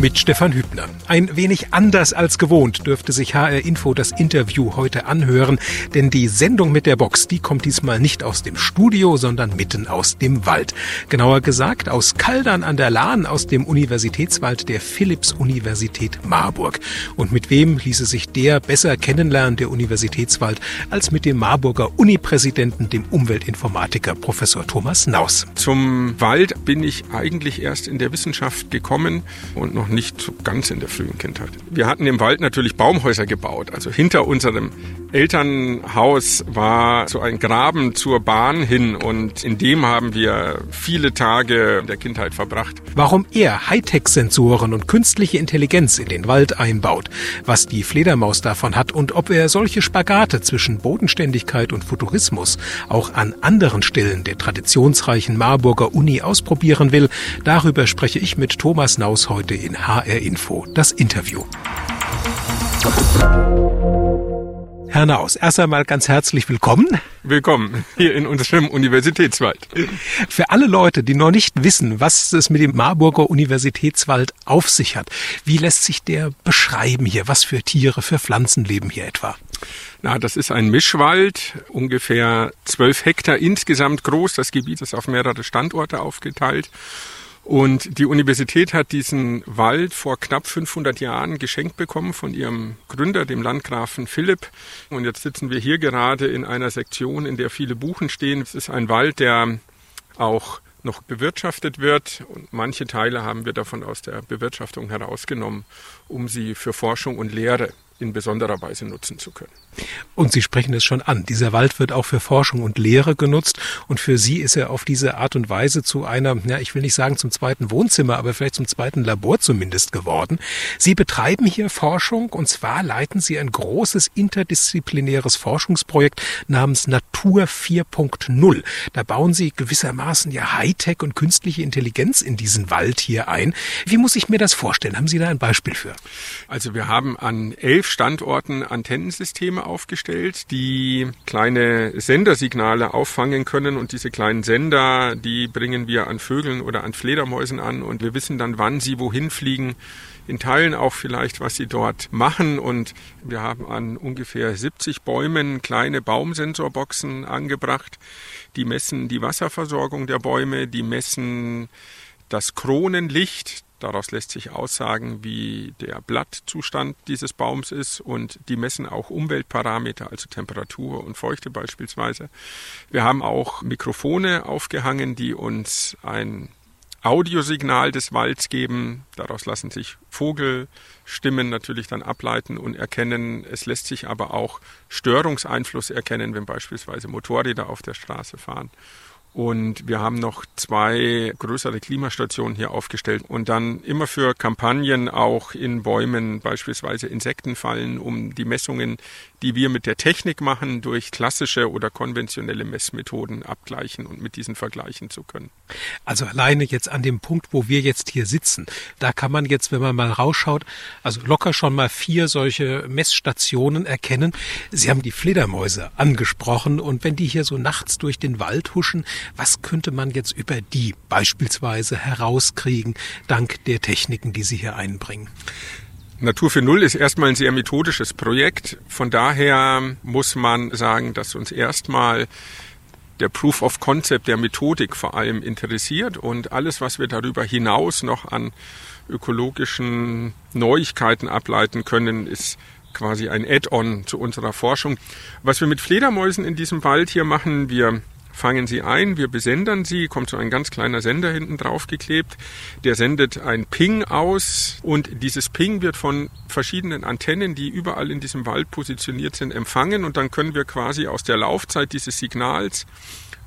mit Stefan Hübner. Ein wenig anders als gewohnt dürfte sich HR Info das Interview heute anhören, denn die Sendung mit der Box, die kommt diesmal nicht aus dem Studio, sondern mitten aus dem Wald. Genauer gesagt aus Kaldern an der Lahn, aus dem Universitätswald der Philipps-Universität Marburg. Und mit wem ließe sich der besser kennenlernen, der Universitätswald, als mit dem Marburger Unipräsidenten, dem Umweltinformatiker Professor Thomas Naus. Zum Wald bin ich eigentlich erst in der Wissenschaft gekommen und noch noch nicht so ganz in der frühen Kindheit. Wir hatten im Wald natürlich Baumhäuser gebaut. Also hinter unserem Elternhaus war so ein Graben zur Bahn hin und in dem haben wir viele Tage der Kindheit verbracht. Warum er Hightech-Sensoren und künstliche Intelligenz in den Wald einbaut, was die Fledermaus davon hat und ob er solche Spagate zwischen Bodenständigkeit und Futurismus auch an anderen Stellen der traditionsreichen Marburger Uni ausprobieren will, darüber spreche ich mit Thomas Naus heute in HR Info, das Interview. Herr Naus, erst einmal ganz herzlich willkommen. Willkommen hier in unserem Universitätswald. Für alle Leute, die noch nicht wissen, was es mit dem Marburger Universitätswald auf sich hat, wie lässt sich der beschreiben hier? Was für Tiere, für Pflanzen leben hier etwa? Na, das ist ein Mischwald, ungefähr zwölf Hektar insgesamt groß. Das Gebiet ist auf mehrere Standorte aufgeteilt. Und die Universität hat diesen Wald vor knapp 500 Jahren geschenkt bekommen von ihrem Gründer, dem Landgrafen Philipp. Und jetzt sitzen wir hier gerade in einer Sektion, in der viele Buchen stehen. Es ist ein Wald, der auch noch bewirtschaftet wird und manche Teile haben wir davon aus der Bewirtschaftung herausgenommen, um sie für Forschung und Lehre in besonderer Weise nutzen zu können. Und Sie sprechen es schon an. Dieser Wald wird auch für Forschung und Lehre genutzt. Und für Sie ist er auf diese Art und Weise zu einer, ja, ich will nicht sagen zum zweiten Wohnzimmer, aber vielleicht zum zweiten Labor zumindest geworden. Sie betreiben hier Forschung und zwar leiten Sie ein großes interdisziplinäres Forschungsprojekt namens Natur 4.0. Da bauen Sie gewissermaßen ja Hightech und künstliche Intelligenz in diesen Wald hier ein. Wie muss ich mir das vorstellen? Haben Sie da ein Beispiel für? Also wir haben an elf Standorten Antennensysteme aufgestellt, die kleine Sendersignale auffangen können. Und diese kleinen Sender, die bringen wir an Vögeln oder an Fledermäusen an. Und wir wissen dann, wann sie wohin fliegen, in Teilen auch vielleicht, was sie dort machen. Und wir haben an ungefähr 70 Bäumen kleine Baumsensorboxen angebracht, die messen die Wasserversorgung der Bäume, die messen das Kronenlicht, Daraus lässt sich aussagen, wie der Blattzustand dieses Baums ist und die messen auch Umweltparameter, also Temperatur und Feuchte beispielsweise. Wir haben auch Mikrofone aufgehangen, die uns ein Audiosignal des Walds geben. Daraus lassen sich Vogelstimmen natürlich dann ableiten und erkennen. Es lässt sich aber auch Störungseinfluss erkennen, wenn beispielsweise Motorräder auf der Straße fahren. Und wir haben noch zwei größere Klimastationen hier aufgestellt und dann immer für Kampagnen auch in Bäumen beispielsweise Insektenfallen, um die Messungen, die wir mit der Technik machen, durch klassische oder konventionelle Messmethoden abgleichen und mit diesen vergleichen zu können. Also alleine jetzt an dem Punkt, wo wir jetzt hier sitzen, da kann man jetzt, wenn man mal rausschaut, also locker schon mal vier solche Messstationen erkennen. Sie haben die Fledermäuse angesprochen und wenn die hier so nachts durch den Wald huschen, was könnte man jetzt über die beispielsweise herauskriegen, dank der Techniken, die Sie hier einbringen? Natur für Null ist erstmal ein sehr methodisches Projekt. Von daher muss man sagen, dass uns erstmal der Proof of Concept der Methodik vor allem interessiert und alles, was wir darüber hinaus noch an ökologischen Neuigkeiten ableiten können, ist quasi ein Add-on zu unserer Forschung. Was wir mit Fledermäusen in diesem Wald hier machen, wir fangen sie ein, wir besendern sie, kommt so ein ganz kleiner Sender hinten drauf geklebt, der sendet ein Ping aus. Und dieses Ping wird von verschiedenen Antennen, die überall in diesem Wald positioniert sind, empfangen. Und dann können wir quasi aus der Laufzeit dieses Signals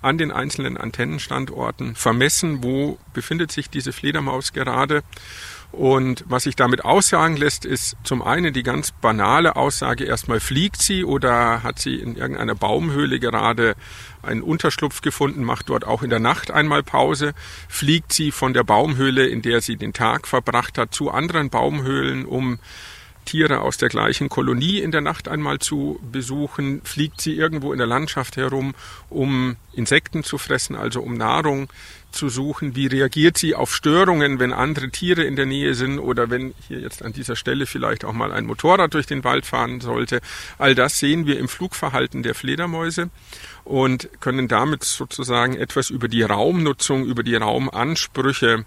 an den einzelnen Antennenstandorten vermessen, wo befindet sich diese Fledermaus gerade und was sich damit aussagen lässt, ist zum einen die ganz banale Aussage, erstmal fliegt sie oder hat sie in irgendeiner Baumhöhle gerade einen Unterschlupf gefunden, macht dort auch in der Nacht einmal Pause, fliegt sie von der Baumhöhle, in der sie den Tag verbracht hat, zu anderen Baumhöhlen, um Tiere aus der gleichen Kolonie in der Nacht einmal zu besuchen, fliegt sie irgendwo in der Landschaft herum, um Insekten zu fressen, also um Nahrung zu suchen. Wie reagiert sie auf Störungen, wenn andere Tiere in der Nähe sind oder wenn hier jetzt an dieser Stelle vielleicht auch mal ein Motorrad durch den Wald fahren sollte. All das sehen wir im Flugverhalten der Fledermäuse und können damit sozusagen etwas über die Raumnutzung, über die Raumansprüche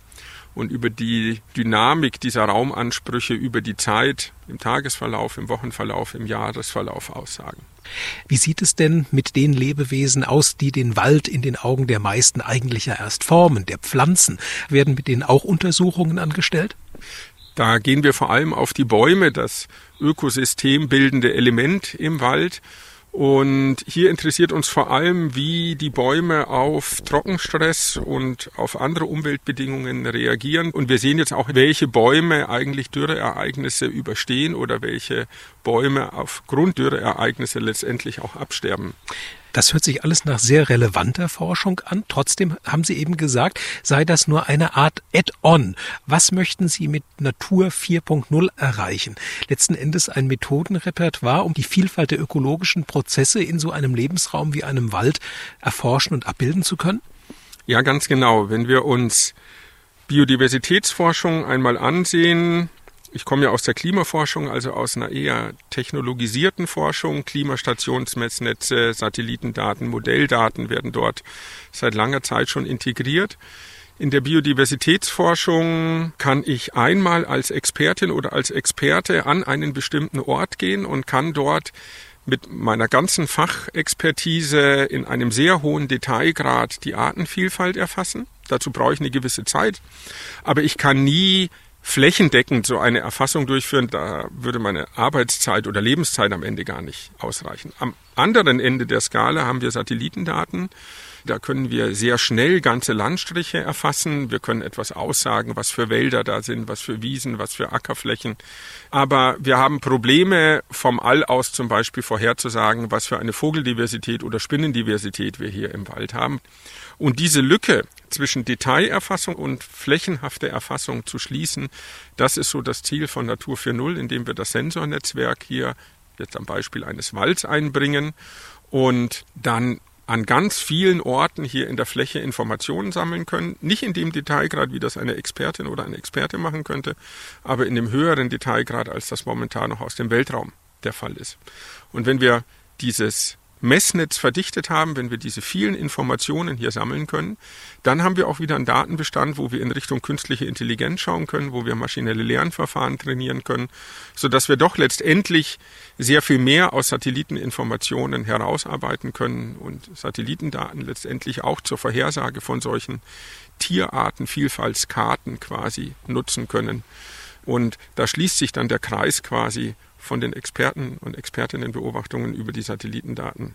und über die Dynamik dieser Raumansprüche über die Zeit im Tagesverlauf, im Wochenverlauf, im Jahresverlauf aussagen. Wie sieht es denn mit den Lebewesen aus, die den Wald in den Augen der meisten eigentlich ja erst formen, der Pflanzen? Werden mit denen auch Untersuchungen angestellt? Da gehen wir vor allem auf die Bäume, das ökosystembildende Element im Wald. Und hier interessiert uns vor allem, wie die Bäume auf Trockenstress und auf andere Umweltbedingungen reagieren. Und wir sehen jetzt auch, welche Bäume eigentlich Dürreereignisse überstehen oder welche Bäume aufgrund Dürreereignisse letztendlich auch absterben. Das hört sich alles nach sehr relevanter Forschung an. Trotzdem haben Sie eben gesagt, sei das nur eine Art Add-on. Was möchten Sie mit Natur 4.0 erreichen? Letzten Endes ein Methodenrepertoire, um die Vielfalt der ökologischen Prozesse in so einem Lebensraum wie einem Wald erforschen und abbilden zu können? Ja, ganz genau. Wenn wir uns Biodiversitätsforschung einmal ansehen, ich komme ja aus der Klimaforschung, also aus einer eher technologisierten Forschung. Klimastationsmessnetze, Satellitendaten, Modelldaten werden dort seit langer Zeit schon integriert. In der Biodiversitätsforschung kann ich einmal als Expertin oder als Experte an einen bestimmten Ort gehen und kann dort mit meiner ganzen Fachexpertise in einem sehr hohen Detailgrad die Artenvielfalt erfassen. Dazu brauche ich eine gewisse Zeit. Aber ich kann nie flächendeckend so eine Erfassung durchführen, da würde meine Arbeitszeit oder Lebenszeit am Ende gar nicht ausreichen. Am anderen Ende der Skala haben wir Satellitendaten. Da können wir sehr schnell ganze Landstriche erfassen. Wir können etwas aussagen, was für Wälder da sind, was für Wiesen, was für Ackerflächen. Aber wir haben Probleme vom All aus zum Beispiel vorherzusagen, was für eine Vogeldiversität oder Spinnendiversität wir hier im Wald haben. Und diese Lücke zwischen Detailerfassung und flächenhafter Erfassung zu schließen, das ist so das Ziel von Natur 4.0, indem wir das Sensornetzwerk hier jetzt am Beispiel eines Walds einbringen und dann an ganz vielen Orten hier in der Fläche Informationen sammeln können. Nicht in dem Detailgrad, wie das eine Expertin oder ein Experte machen könnte, aber in dem höheren Detailgrad, als das momentan noch aus dem Weltraum der Fall ist. Und wenn wir dieses Messnetz verdichtet haben, wenn wir diese vielen Informationen hier sammeln können, dann haben wir auch wieder einen Datenbestand, wo wir in Richtung künstliche Intelligenz schauen können, wo wir maschinelle Lernverfahren trainieren können, so dass wir doch letztendlich sehr viel mehr aus Satelliteninformationen herausarbeiten können und Satellitendaten letztendlich auch zur Vorhersage von solchen Tierartenvielfaltskarten quasi nutzen können. Und da schließt sich dann der Kreis quasi von den Experten und Expertinnen Beobachtungen über die Satellitendaten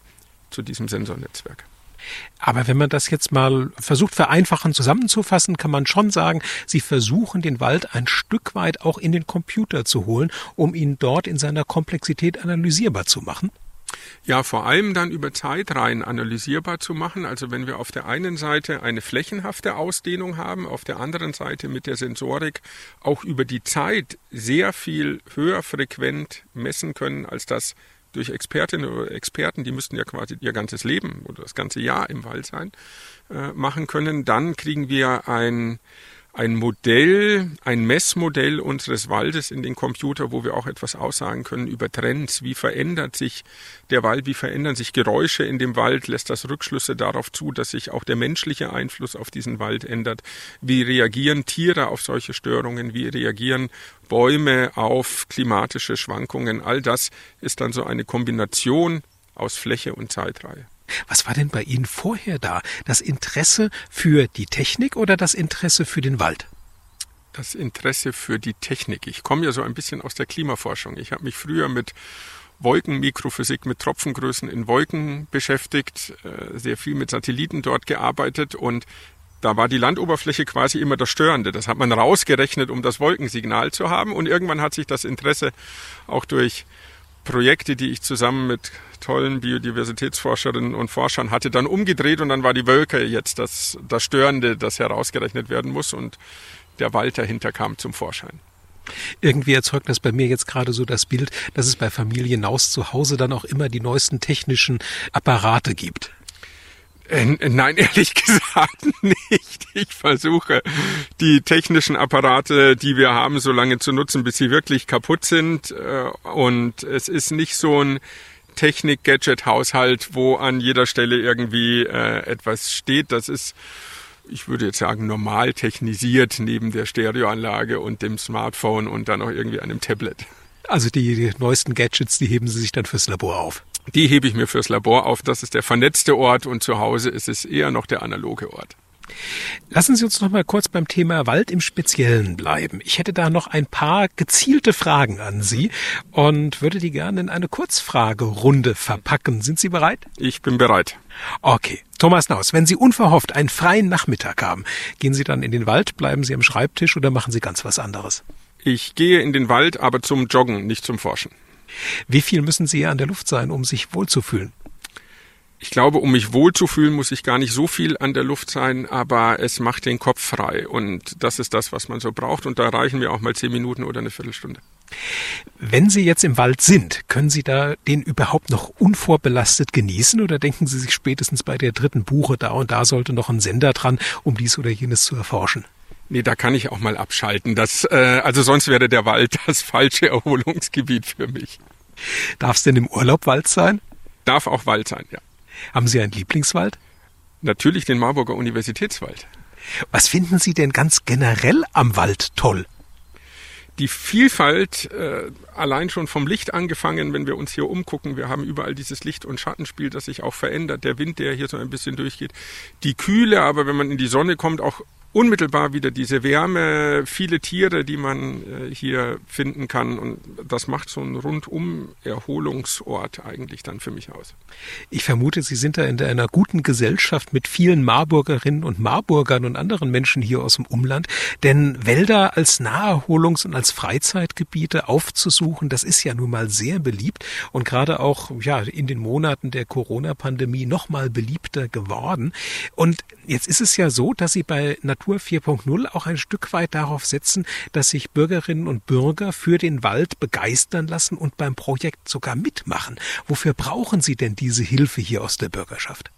zu diesem Sensornetzwerk. Aber wenn man das jetzt mal versucht vereinfachen zusammenzufassen, kann man schon sagen, Sie versuchen den Wald ein Stück weit auch in den Computer zu holen, um ihn dort in seiner Komplexität analysierbar zu machen. Ja, vor allem dann über Zeitreihen analysierbar zu machen. Also wenn wir auf der einen Seite eine flächenhafte Ausdehnung haben, auf der anderen Seite mit der Sensorik auch über die Zeit sehr viel höher frequent messen können, als das durch Expertinnen oder Experten, die müssten ja quasi ihr ganzes Leben oder das ganze Jahr im Wald sein, äh, machen können, dann kriegen wir ein ein Modell, ein Messmodell unseres Waldes in den Computer, wo wir auch etwas aussagen können über Trends. Wie verändert sich der Wald? Wie verändern sich Geräusche in dem Wald? Lässt das Rückschlüsse darauf zu, dass sich auch der menschliche Einfluss auf diesen Wald ändert? Wie reagieren Tiere auf solche Störungen? Wie reagieren Bäume auf klimatische Schwankungen? All das ist dann so eine Kombination aus Fläche und Zeitreihe. Was war denn bei Ihnen vorher da? Das Interesse für die Technik oder das Interesse für den Wald? Das Interesse für die Technik. Ich komme ja so ein bisschen aus der Klimaforschung. Ich habe mich früher mit Wolkenmikrophysik, mit Tropfengrößen in Wolken beschäftigt, äh, sehr viel mit Satelliten dort gearbeitet und da war die Landoberfläche quasi immer das Störende. Das hat man rausgerechnet, um das Wolkensignal zu haben. Und irgendwann hat sich das Interesse auch durch Projekte, die ich zusammen mit tollen Biodiversitätsforscherinnen und Forschern hatte, dann umgedreht und dann war die Wölke jetzt das, das Störende, das herausgerechnet werden muss und der Wald dahinter kam zum Vorschein. Irgendwie erzeugt das bei mir jetzt gerade so das Bild, dass es bei Familie Naus zu Hause dann auch immer die neuesten technischen Apparate gibt. Nein, ehrlich gesagt nicht. Ich versuche, die technischen Apparate, die wir haben, so lange zu nutzen, bis sie wirklich kaputt sind. Äh, und es ist nicht so ein Technik-Gadget-Haushalt, wo an jeder Stelle irgendwie äh, etwas steht. Das ist, ich würde jetzt sagen, normal technisiert neben der Stereoanlage und dem Smartphone und dann auch irgendwie einem Tablet. Also die neuesten Gadgets, die heben Sie sich dann fürs Labor auf. Die hebe ich mir fürs Labor auf. Das ist der vernetzte Ort und zu Hause ist es eher noch der analoge Ort. Lassen Sie uns noch mal kurz beim Thema Wald im Speziellen bleiben. Ich hätte da noch ein paar gezielte Fragen an Sie und würde die gerne in eine Kurzfragerunde verpacken. Sind Sie bereit? Ich bin bereit. Okay. Thomas Naus, wenn Sie unverhofft einen freien Nachmittag haben, gehen Sie dann in den Wald, bleiben Sie am Schreibtisch oder machen Sie ganz was anderes? Ich gehe in den Wald, aber zum Joggen, nicht zum Forschen. Wie viel müssen Sie an der Luft sein, um sich wohlzufühlen? Ich glaube, um mich wohlzufühlen, muss ich gar nicht so viel an der Luft sein, aber es macht den Kopf frei. Und das ist das, was man so braucht. Und da reichen mir auch mal zehn Minuten oder eine Viertelstunde. Wenn Sie jetzt im Wald sind, können Sie da den überhaupt noch unvorbelastet genießen oder denken Sie sich spätestens bei der dritten Buche, da und da sollte noch ein Sender dran, um dies oder jenes zu erforschen? Nee, da kann ich auch mal abschalten. Das, äh, also sonst wäre der Wald das falsche Erholungsgebiet für mich. Darf es denn im Urlaub Wald sein? Darf auch Wald sein, ja. Haben Sie einen Lieblingswald? Natürlich den Marburger Universitätswald. Was finden Sie denn ganz generell am Wald toll? die Vielfalt äh, allein schon vom Licht angefangen, wenn wir uns hier umgucken, wir haben überall dieses Licht- und Schattenspiel, das sich auch verändert, der Wind, der hier so ein bisschen durchgeht, die Kühle, aber wenn man in die Sonne kommt, auch unmittelbar wieder diese Wärme, viele Tiere, die man äh, hier finden kann. Und das macht so einen rundum Erholungsort eigentlich dann für mich aus. Ich vermute, Sie sind da in einer guten Gesellschaft mit vielen Marburgerinnen und Marburgern und anderen Menschen hier aus dem Umland. Denn Wälder als Naherholungs- und als Freizeitgebiete aufzusuchen, das ist ja nun mal sehr beliebt und gerade auch ja in den Monaten der Corona-Pandemie noch mal beliebter geworden. Und jetzt ist es ja so, dass Sie bei Natur 4.0 auch ein Stück weit darauf setzen, dass sich Bürgerinnen und Bürger für den Wald begeistern lassen und beim Projekt sogar mitmachen. Wofür brauchen Sie denn diese Hilfe hier aus der Bürgerschaft?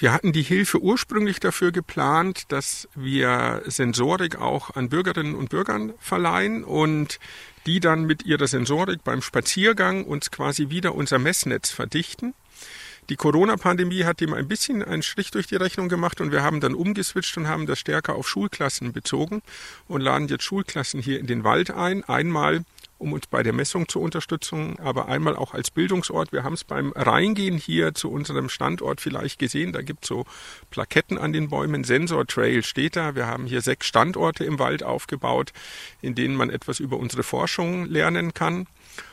Wir hatten die Hilfe ursprünglich dafür geplant, dass wir Sensorik auch an Bürgerinnen und Bürgern verleihen und die dann mit ihrer Sensorik beim Spaziergang uns quasi wieder unser Messnetz verdichten. Die Corona-Pandemie hat dem ein bisschen einen Strich durch die Rechnung gemacht und wir haben dann umgeswitcht und haben das stärker auf Schulklassen bezogen und laden jetzt Schulklassen hier in den Wald ein. Einmal um uns bei der Messung zu unterstützen, aber einmal auch als Bildungsort. Wir haben es beim Reingehen hier zu unserem Standort vielleicht gesehen. Da gibt es so Plaketten an den Bäumen. Sensor Trail steht da. Wir haben hier sechs Standorte im Wald aufgebaut, in denen man etwas über unsere Forschung lernen kann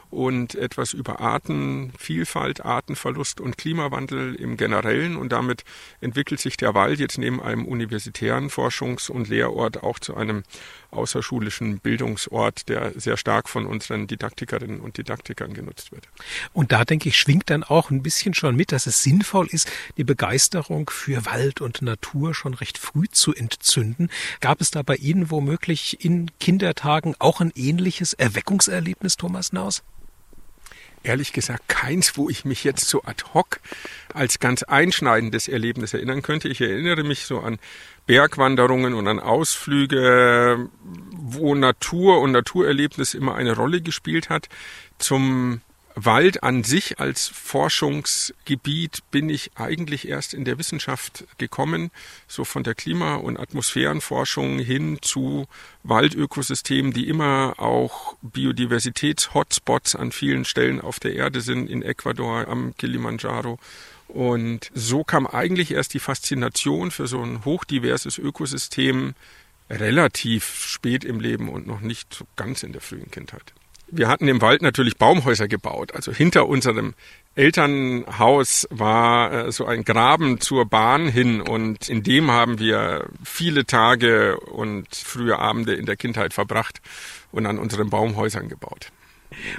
und etwas über Artenvielfalt, Artenverlust und Klimawandel im Generellen. Und damit entwickelt sich der Wald jetzt neben einem universitären Forschungs- und Lehrort auch zu einem außerschulischen Bildungsort, der sehr stark von unseren Didaktikerinnen und Didaktikern genutzt wird. Und da denke ich, schwingt dann auch ein bisschen schon mit, dass es sinnvoll ist, die Begeisterung für Wald und Natur schon recht früh zu entzünden. Gab es da bei Ihnen womöglich in Kindertagen auch ein ähnliches Erweckungserlebnis, Thomas Naus? Ehrlich gesagt keins, wo ich mich jetzt so ad hoc als ganz einschneidendes Erlebnis erinnern könnte. Ich erinnere mich so an Bergwanderungen und an Ausflüge, wo Natur und Naturerlebnis immer eine Rolle gespielt hat. Zum Wald an sich als Forschungsgebiet bin ich eigentlich erst in der Wissenschaft gekommen, so von der Klima- und Atmosphärenforschung hin zu Waldökosystemen, die immer auch Biodiversitäts-Hotspots an vielen Stellen auf der Erde sind, in Ecuador, am Kilimanjaro. Und so kam eigentlich erst die Faszination für so ein hochdiverses Ökosystem relativ spät im Leben und noch nicht ganz in der frühen Kindheit. Wir hatten im Wald natürlich Baumhäuser gebaut. Also hinter unserem Elternhaus war äh, so ein Graben zur Bahn hin und in dem haben wir viele Tage und frühe Abende in der Kindheit verbracht und an unseren Baumhäusern gebaut.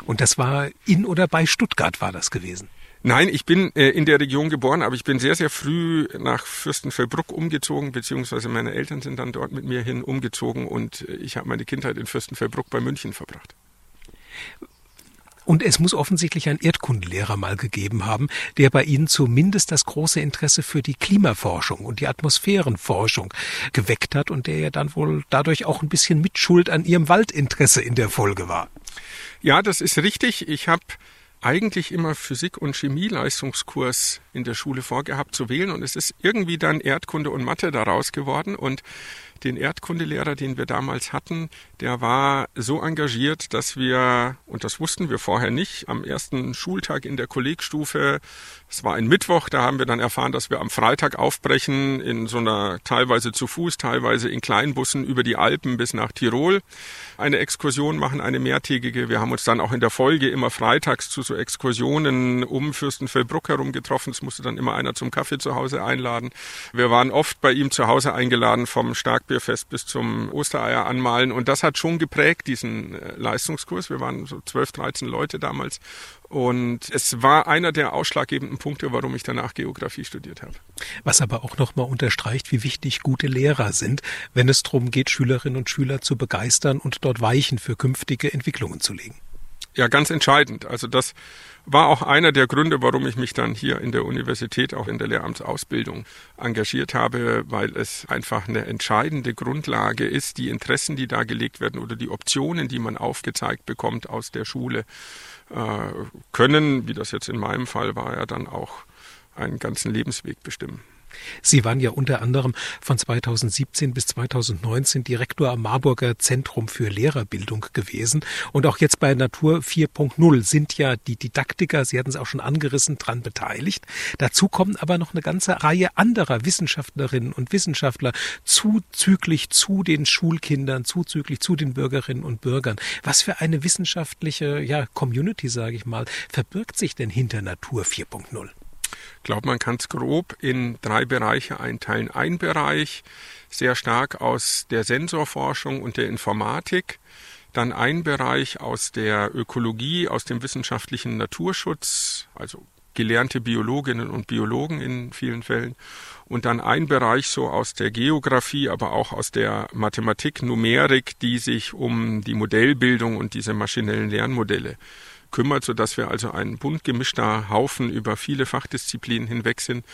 Und das war in oder bei Stuttgart war das gewesen? Nein, ich bin äh, in der Region geboren, aber ich bin sehr, sehr früh nach Fürstenfeldbruck umgezogen, beziehungsweise meine Eltern sind dann dort mit mir hin umgezogen und ich habe meine Kindheit in Fürstenfeldbruck bei München verbracht. Und es muss offensichtlich einen Erdkundelehrer mal gegeben haben, der bei Ihnen zumindest das große Interesse für die Klimaforschung und die Atmosphärenforschung geweckt hat und der ja dann wohl dadurch auch ein bisschen Mitschuld an Ihrem Waldinteresse in der Folge war. Ja, das ist richtig. Ich habe eigentlich immer Physik- und Chemieleistungskurs in der Schule vorgehabt zu wählen und es ist irgendwie dann Erdkunde und Mathe daraus geworden und den Erdkundelehrer, den wir damals hatten, der war so engagiert, dass wir, und das wussten wir vorher nicht, am ersten Schultag in der Kollegstufe, es war ein Mittwoch, da haben wir dann erfahren, dass wir am Freitag aufbrechen in so einer teilweise zu Fuß, teilweise in Kleinbussen über die Alpen bis nach Tirol. Eine Exkursion machen, eine mehrtägige. Wir haben uns dann auch in der Folge immer freitags zu so Exkursionen um Fürstenfeldbruck herum getroffen. Es musste dann immer einer zum Kaffee zu Hause einladen. Wir waren oft bei ihm zu Hause eingeladen vom Stark Starkbierfest bis zum Ostereier anmalen. Und das hat schon geprägt, diesen äh, Leistungskurs. Wir waren so 12, 13 Leute damals. Und es war einer der ausschlaggebenden Punkte, warum ich danach Geografie studiert habe. Was aber auch nochmal unterstreicht, wie wichtig gute Lehrer sind, wenn es darum geht, Schülerinnen und Schüler zu begeistern und dort Weichen für künftige Entwicklungen zu legen. Ja, ganz entscheidend. Also das war auch einer der Gründe, warum ich mich dann hier in der Universität, auch in der Lehramtsausbildung engagiert habe, weil es einfach eine entscheidende Grundlage ist, die Interessen, die da gelegt werden oder die Optionen, die man aufgezeigt bekommt aus der Schule, äh, können, wie das jetzt in meinem Fall war, ja dann auch einen ganzen Lebensweg bestimmen. Sie waren ja unter anderem von 2017 bis 2019 Direktor am Marburger Zentrum für Lehrerbildung gewesen. Und auch jetzt bei Natur 4.0 sind ja die Didaktiker, Sie hatten es auch schon angerissen, dran beteiligt. Dazu kommen aber noch eine ganze Reihe anderer Wissenschaftlerinnen und Wissenschaftler zuzüglich zu den Schulkindern, zuzüglich zu den Bürgerinnen und Bürgern. Was für eine wissenschaftliche ja, Community, sage ich mal, verbirgt sich denn hinter Natur 4.0? Ich glaube, man kann es grob in drei Bereiche einteilen. Ein Bereich sehr stark aus der Sensorforschung und der Informatik, dann ein Bereich aus der Ökologie, aus dem wissenschaftlichen Naturschutz, also gelernte Biologinnen und Biologen in vielen Fällen und dann ein Bereich so aus der Geografie, aber auch aus der Mathematik, Numerik, die sich um die Modellbildung und diese maschinellen Lernmodelle kümmert, sodass wir also ein bunt gemischter Haufen über viele Fachdisziplinen hinweg sind.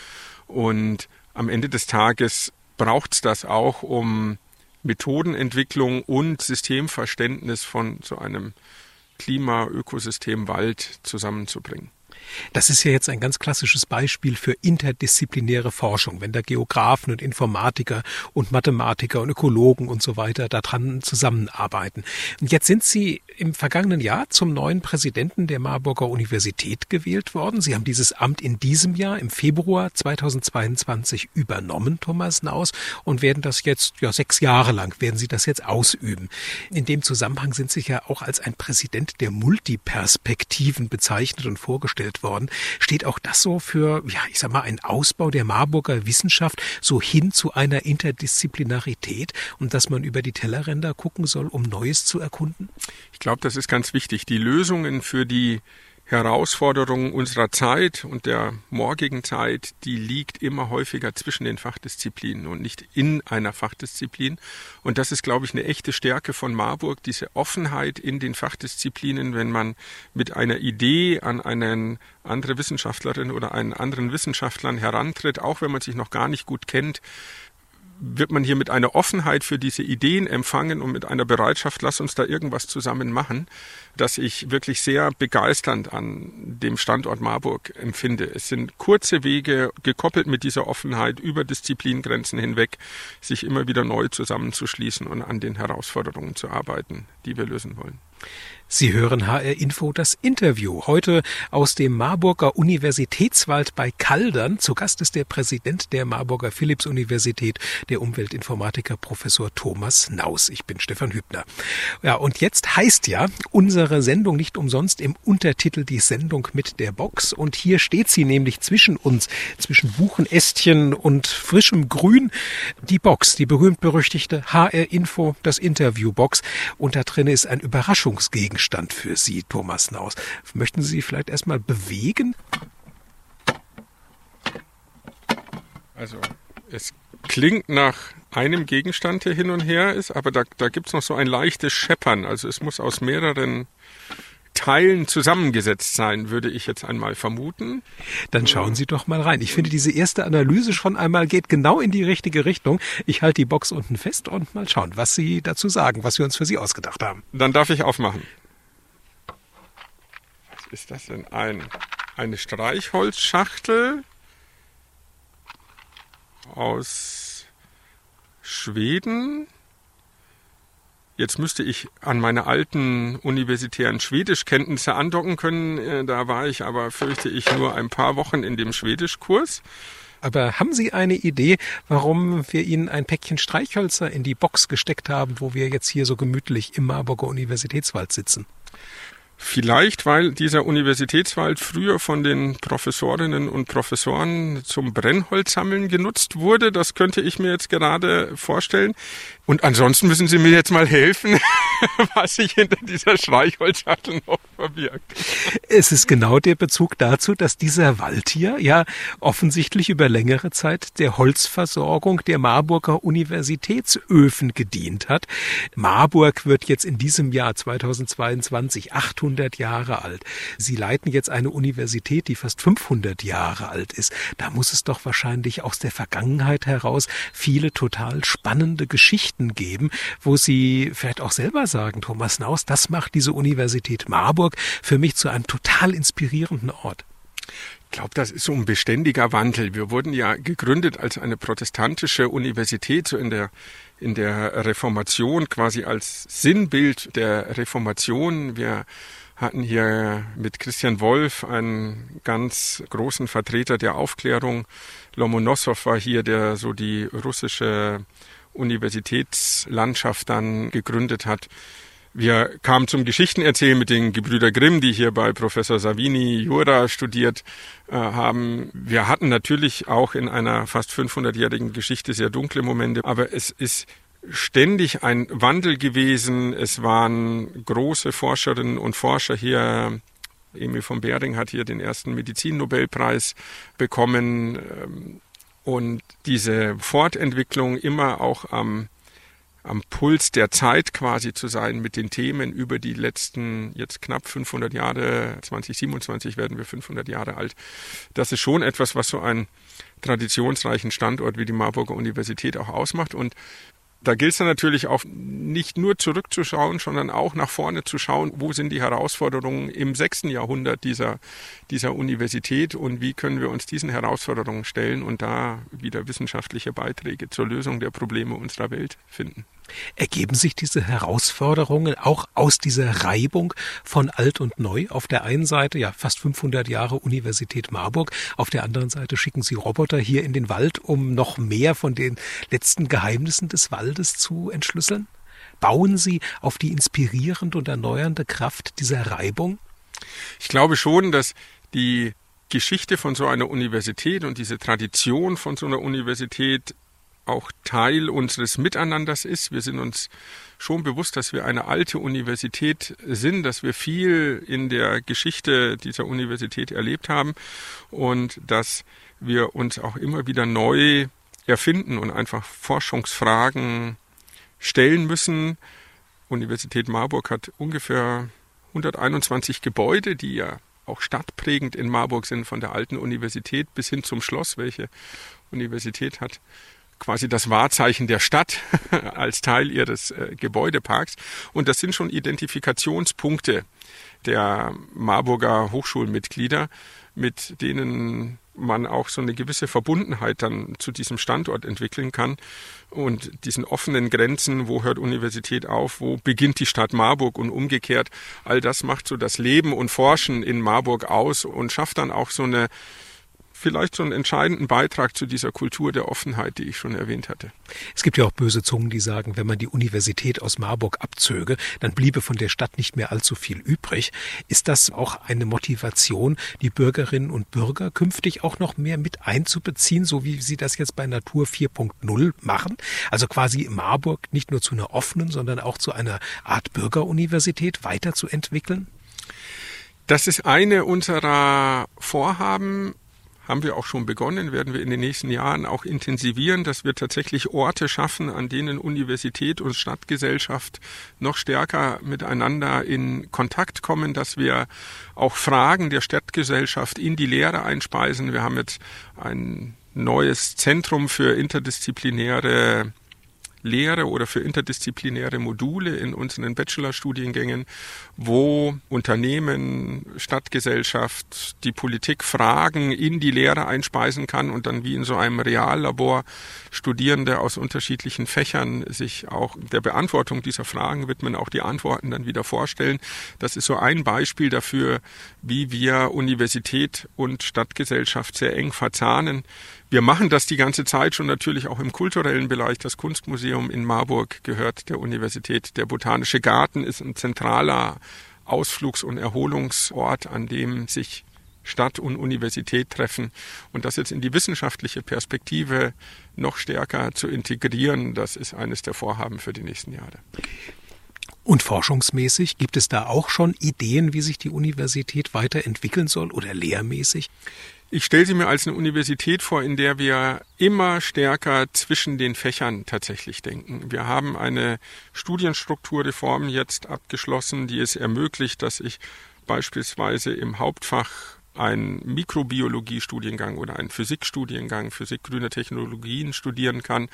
Und am Ende des Tages braucht es das auch, um Methodenentwicklung und Systemverständnis von so einem Klima-Ökosystem Wald zusammenzubringen. Das ist ja jetzt ein ganz klassisches Beispiel für interdisziplinäre Forschung, wenn da Geografen und Informatiker und Mathematiker und Ökologen und so weiter daran zusammenarbeiten. Und jetzt sind Sie im vergangenen Jahr zum neuen Präsidenten der Marburger Universität gewählt worden. Sie haben dieses Amt in diesem Jahr, im Februar 2022 übernommen, Thomas Naus, und werden das jetzt, ja, sechs Jahre lang werden Sie das jetzt ausüben. In dem Zusammenhang sind Sie ja auch als ein Präsident der Multiperspektiven bezeichnet und vorgestellt entwickelt worden. Steht auch das so für, ja, ich sag mal, einen Ausbau der Marburger Wissenschaft so hin zu einer Interdisziplinarität und dass man über die Tellerränder gucken soll, um Neues zu erkunden? Ich glaube, das ist ganz wichtig. Die Lösungen für die Herausforderung unserer Zeit und der morgigen Zeit, die liegt immer häufiger zwischen den Fachdisziplinen und nicht in einer Fachdisziplin. Und das ist, glaube ich, eine echte Stärke von Marburg, diese Offenheit in den Fachdisziplinen, wenn man mit einer Idee an eine andere Wissenschaftlerin oder einen anderen Wissenschaftlern herantritt, auch wenn man sich noch gar nicht gut kennt, wird man hier mit einer Offenheit für diese Ideen empfangen und mit einer Bereitschaft, lass uns da irgendwas zusammen machen, dass ich wirklich sehr begeisternd an dem Standort Marburg empfinde. Es sind kurze Wege, gekoppelt mit dieser Offenheit über Disziplingrenzen hinweg, sich immer wieder neu zusammenzuschließen und an den Herausforderungen zu arbeiten, die wir lösen wollen. Sie hören HR Info das Interview. Heute aus dem Marburger Universitätswald bei Kaldern. Zu Gast ist der Präsident der Marburger Philipps Universität, der Umweltinformatiker Professor Thomas Naus. Ich bin Stefan Hübner. Ja, und jetzt heißt ja unsere Sendung nicht umsonst im Untertitel die Sendung mit der Box. Und hier steht sie nämlich zwischen uns, zwischen Buchenästchen und frischem Grün. Die Box, die berühmt-berüchtigte HR Info, das Interviewbox. Und da drin ist ein Überraschungsgegenstand Gegenstand für Sie, Thomas Naus. Möchten Sie vielleicht erstmal bewegen? Also es klingt nach einem Gegenstand, der hin und her ist, aber da, da gibt es noch so ein leichtes Scheppern. Also es muss aus mehreren Teilen zusammengesetzt sein, würde ich jetzt einmal vermuten. Dann schauen Sie doch mal rein. Ich finde, diese erste Analyse schon einmal geht genau in die richtige Richtung. Ich halte die Box unten fest und mal schauen, was Sie dazu sagen, was wir uns für Sie ausgedacht haben. Dann darf ich aufmachen. Ist das denn? Ein, eine Streichholzschachtel aus Schweden. Jetzt müsste ich an meine alten universitären Schwedischkenntnisse andocken können. Äh, da war ich aber, fürchte ich, nur ein paar Wochen in dem Schwedischkurs. Aber haben Sie eine Idee, warum wir Ihnen ein Päckchen Streichhölzer in die Box gesteckt haben, wo wir jetzt hier so gemütlich im Marburger Universitätswald sitzen? Vielleicht, weil dieser Universitätswald früher von den Professorinnen und Professoren zum Brennholzsammeln genutzt wurde. Das könnte ich mir jetzt gerade vorstellen. Und ansonsten müssen Sie mir jetzt mal helfen, was sich hinter dieser Streichholzschachtel noch verbirgt. Es ist genau der Bezug dazu, dass dieser Wald hier ja offensichtlich über längere Zeit der Holzversorgung der Marburger Universitätsöfen gedient hat. Marburg wird jetzt in diesem Jahr 2022 800 Jahre alt. Sie leiten jetzt eine Universität, die fast 500 Jahre alt ist. Da muss es doch wahrscheinlich aus der Vergangenheit heraus viele total spannende Geschichten geben, wo Sie vielleicht auch selber sagen, Thomas Naus, das macht diese Universität Marburg für mich zu einem total inspirierenden Ort. Ich glaube, das ist so ein beständiger Wandel. Wir wurden ja gegründet als eine protestantische Universität, so in der, in der Reformation, quasi als Sinnbild der Reformation. Wir hatten hier mit Christian Wolf einen ganz großen Vertreter der Aufklärung. Lomonossow war hier, der so die russische Universitätslandschaft dann gegründet hat. Wir kamen zum Geschichtenerzählen mit den Gebrüder Grimm, die hier bei Professor Savini Jura studiert äh, haben. Wir hatten natürlich auch in einer fast 500-jährigen Geschichte sehr dunkle Momente, aber es ist ständig ein Wandel gewesen. Es waren große Forscherinnen und Forscher hier. Emil von Behring hat hier den ersten Medizinnobelpreis bekommen. Ähm, und diese Fortentwicklung immer auch am, am Puls der Zeit quasi zu sein mit den Themen über die letzten jetzt knapp 500 Jahre, 2027 werden wir 500 Jahre alt. Das ist schon etwas, was so einen traditionsreichen Standort wie die Marburger Universität auch ausmacht. Und da gilt es natürlich auch nicht nur zurückzuschauen, sondern auch nach vorne zu schauen, wo sind die Herausforderungen im sechsten Jahrhundert dieser, dieser Universität und wie können wir uns diesen Herausforderungen stellen und da wieder wissenschaftliche Beiträge zur Lösung der Probleme unserer Welt finden. Ergeben sich diese Herausforderungen auch aus dieser Reibung von alt und neu? Auf der einen Seite ja fast 500 Jahre Universität Marburg, auf der anderen Seite schicken Sie Roboter hier in den Wald, um noch mehr von den letzten Geheimnissen des Waldes zu entschlüsseln? Bauen Sie auf die inspirierende und erneuernde Kraft dieser Reibung? Ich glaube schon, dass die Geschichte von so einer Universität und diese Tradition von so einer Universität auch Teil unseres Miteinanders ist. Wir sind uns schon bewusst, dass wir eine alte Universität sind, dass wir viel in der Geschichte dieser Universität erlebt haben und dass wir uns auch immer wieder neu erfinden und einfach Forschungsfragen stellen müssen. Universität Marburg hat ungefähr 121 Gebäude, die ja auch stadtprägend in Marburg sind, von der alten Universität bis hin zum Schloss, welche Universität hat quasi das Wahrzeichen der Stadt als Teil ihres äh, Gebäudeparks. Und das sind schon Identifikationspunkte der Marburger Hochschulmitglieder, mit denen man auch so eine gewisse Verbundenheit dann zu diesem Standort entwickeln kann. Und diesen offenen Grenzen, wo hört Universität auf, wo beginnt die Stadt Marburg und umgekehrt, all das macht so das Leben und Forschen in Marburg aus und schafft dann auch so eine vielleicht so einen entscheidenden Beitrag zu dieser Kultur der Offenheit, die ich schon erwähnt hatte. Es gibt ja auch böse Zungen, die sagen, wenn man die Universität aus Marburg abzöge, dann bliebe von der Stadt nicht mehr allzu viel übrig. Ist das auch eine Motivation, die Bürgerinnen und Bürger künftig auch noch mehr mit einzubeziehen, so wie Sie das jetzt bei Natur 4.0 machen? Also quasi Marburg nicht nur zu einer offenen, sondern auch zu einer Art Bürgeruniversität weiterzuentwickeln? Das ist eine unserer Vorhaben, haben wir auch schon begonnen, werden wir in den nächsten Jahren auch intensivieren, dass wir tatsächlich Orte schaffen, an denen Universität und Stadtgesellschaft noch stärker miteinander in Kontakt kommen, dass wir auch Fragen der Stadtgesellschaft in die Lehre einspeisen. Wir haben jetzt ein neues Zentrum für interdisziplinäre Lehre oder für interdisziplinäre Module in unseren Bachelorstudiengängen, wo Unternehmen, Stadtgesellschaft, die Politik Fragen in die Lehre einspeisen kann und dann wie in so einem Reallabor Studierende aus unterschiedlichen Fächern sich auch der Beantwortung dieser Fragen widmen, auch die Antworten dann wieder vorstellen. Das ist so ein Beispiel dafür, wie wir Universität und Stadtgesellschaft sehr eng verzahnen. Wir machen das die ganze Zeit schon natürlich auch im kulturellen Bereich. Das Kunstmuseum in Marburg gehört der Universität. Der Botanische Garten ist ein zentraler Ausflugs- und Erholungsort, an dem sich Stadt und Universität treffen und das jetzt in die wissenschaftliche Perspektive noch stärker zu integrieren, das ist eines der Vorhaben für die nächsten Jahre. Und forschungsmäßig gibt es da auch schon Ideen, wie sich die Universität weiterentwickeln soll oder lehrmäßig? Ich stelle sie mir als eine Universität vor, in der wir immer stärker zwischen den Fächern tatsächlich denken. Wir haben eine Studienstrukturreform jetzt abgeschlossen, die es ermöglicht, dass ich beispielsweise im Hauptfach einen Mikrobiologie-Studiengang oder einen Physikstudiengang, Physik grüne Technologien studieren kann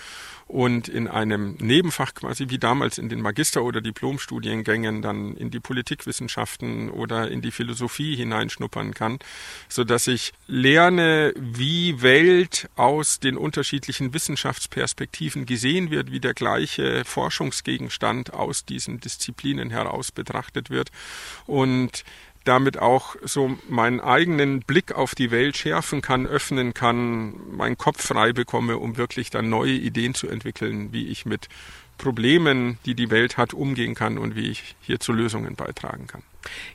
und in einem Nebenfach quasi wie damals in den Magister- oder Diplomstudiengängen dann in die Politikwissenschaften oder in die Philosophie hineinschnuppern kann, so dass ich lerne, wie Welt aus den unterschiedlichen Wissenschaftsperspektiven gesehen wird, wie der gleiche Forschungsgegenstand aus diesen Disziplinen heraus betrachtet wird. Und damit auch so meinen eigenen Blick auf die Welt schärfen kann, öffnen kann, meinen Kopf frei bekomme, um wirklich dann neue Ideen zu entwickeln, wie ich mit Problemen, die die Welt hat, umgehen kann und wie ich hier zu Lösungen beitragen kann.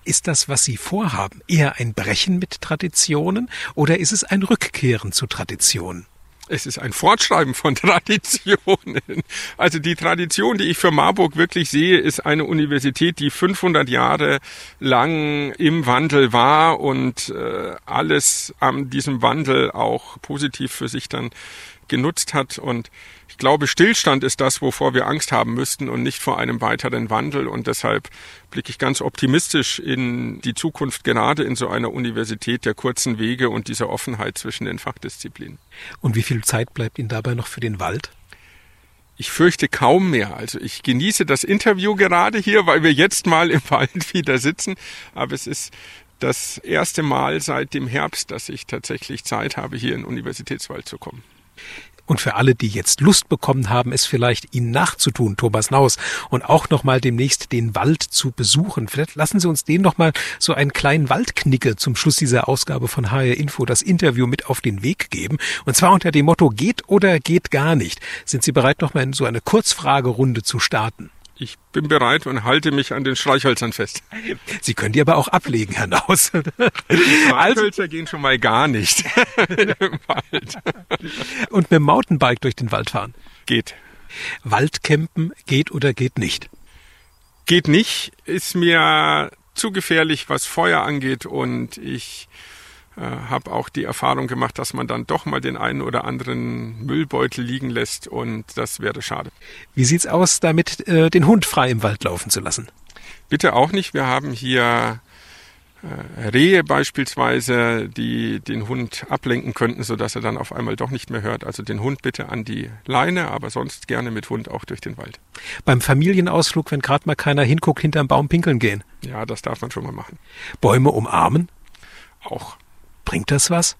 Ist das, was Sie vorhaben, eher ein Brechen mit Traditionen oder ist es ein Rückkehren zu Traditionen? Es ist ein Fortschreiben von Traditionen. Also die Tradition, die ich für Marburg wirklich sehe, ist eine Universität, die 500 Jahre lang im Wandel war und äh, alles an diesem Wandel auch positiv für sich dann genutzt hat und ich glaube, Stillstand ist das, wovor wir Angst haben müssten und nicht vor einem weiteren Wandel. Und deshalb blicke ich ganz optimistisch in die Zukunft, gerade in so einer Universität der kurzen Wege und dieser Offenheit zwischen den Fachdisziplinen. Und wie viel Zeit bleibt Ihnen dabei noch für den Wald? Ich fürchte kaum mehr. Also ich genieße das Interview gerade hier, weil wir jetzt mal im Wald wieder sitzen. Aber es ist das erste Mal seit dem Herbst, dass ich tatsächlich Zeit habe, hier in den Universitätswald zu kommen. Und für alle, die jetzt Lust bekommen haben, es vielleicht Ihnen nachzutun, Thomas Naus, und auch nochmal demnächst den Wald zu besuchen. Vielleicht lassen Sie uns den nochmal so einen kleinen Waldknicke zum Schluss dieser Ausgabe von HR Info, das Interview mit auf den Weg geben. Und zwar unter dem Motto, geht oder geht gar nicht. Sind Sie bereit, nochmal in so eine Kurzfragerunde zu starten? Ich bin bereit und halte mich an den Streichhölzern fest. Sie können die aber auch ablegen, Herr Naus. Streichhölzer also, gehen schon mal gar nicht im Wald. Und mit dem Mountainbike durch den Wald fahren? Geht. Waldcampen geht oder geht nicht? Geht nicht, ist mir zu gefährlich, was Feuer angeht und ich äh, habe auch die Erfahrung gemacht, dass man dann doch mal den einen oder anderen Müllbeutel liegen lässt und das wäre schade. Wie sieht's aus, damit äh, den Hund frei im Wald laufen zu lassen? Bitte auch nicht. Wir haben hier äh, Rehe beispielsweise, die den Hund ablenken könnten, sodass er dann auf einmal doch nicht mehr hört. Also den Hund bitte an die Leine, aber sonst gerne mit Hund auch durch den Wald. Beim Familienausflug, wenn gerade mal keiner hinguckt, hinterm Baum pinkeln gehen. Ja, das darf man schon mal machen. Bäume umarmen? Auch. Bringt das was?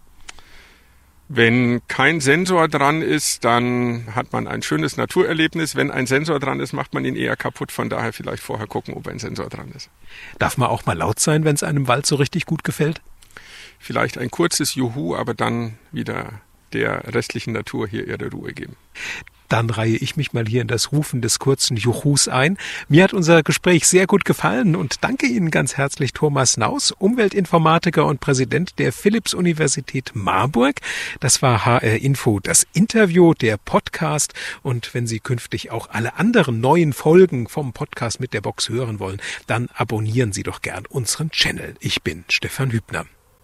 Wenn kein Sensor dran ist, dann hat man ein schönes Naturerlebnis. Wenn ein Sensor dran ist, macht man ihn eher kaputt. Von daher vielleicht vorher gucken, ob ein Sensor dran ist. Darf man auch mal laut sein, wenn es einem Wald so richtig gut gefällt? Vielleicht ein kurzes Juhu, aber dann wieder der restlichen Natur hier ihre Ruhe geben. Dann reihe ich mich mal hier in das Rufen des kurzen Juchus ein. Mir hat unser Gespräch sehr gut gefallen und danke Ihnen ganz herzlich, Thomas Naus, Umweltinformatiker und Präsident der Philipps-Universität Marburg. Das war HR Info, das Interview, der Podcast. Und wenn Sie künftig auch alle anderen neuen Folgen vom Podcast mit der Box hören wollen, dann abonnieren Sie doch gern unseren Channel. Ich bin Stefan Hübner.